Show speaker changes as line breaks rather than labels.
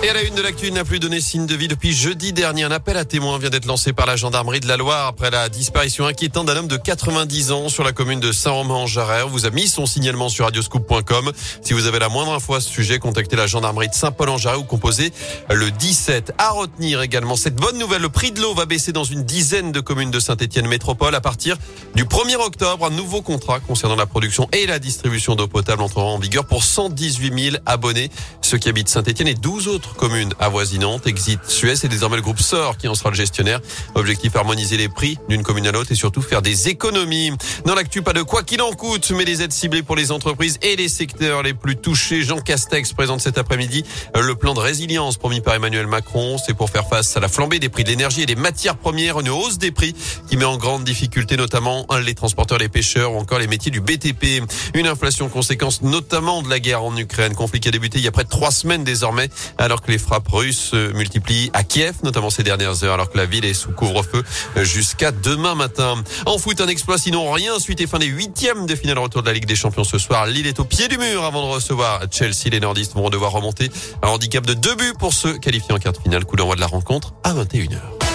Et à la une de l'actu, il n'a plus donné signe de vie depuis jeudi dernier. Un appel à témoins vient d'être lancé par la gendarmerie de la Loire après la disparition inquiétante d'un homme de 90 ans sur la commune de Saint-Romain-en-Jarret. Vous a mis son signalement sur radioscoop.com. Si vous avez la moindre info à ce sujet, contactez la gendarmerie de Saint-Paul-en-Jarret ou composez le 17. À retenir également cette bonne nouvelle, le prix de l'eau va baisser dans une dizaine de communes de Saint-Étienne Métropole à partir du 1er octobre. Un nouveau contrat concernant la production et la distribution d'eau potable entrera en vigueur pour 118 000 abonnés. Ceux qui habitent Saint-Étienne et 12 autres communes avoisinantes. Exit Suez et désormais le groupe SOR qui en sera le gestionnaire. Objectif harmoniser les prix d'une commune à l'autre et surtout faire des économies. Dans l'actu, pas de quoi qu'il en coûte, mais des aides ciblées pour les entreprises et les secteurs les plus touchés. Jean Castex présente cet après-midi le plan de résilience promis par Emmanuel Macron. C'est pour faire face à la flambée des prix de l'énergie et des matières premières, une hausse des prix qui met en grande difficulté notamment les transporteurs, les pêcheurs ou encore les métiers du BTP. Une inflation conséquence notamment de la guerre en Ukraine, conflit qui a débuté il y a près de trois semaines désormais, alors que les frappes russes se multiplient à Kiev, notamment ces dernières heures, alors que la ville est sous couvre-feu jusqu'à demain matin. En foot, un exploit sinon rien. Suite et fin des huitièmes de finale retour de la Ligue des Champions ce soir. Lille est au pied du mur avant de recevoir Chelsea. Les nordistes vont devoir remonter un handicap de deux buts pour se qualifier en quart de finale. Coup d'envoi de la rencontre à 21h.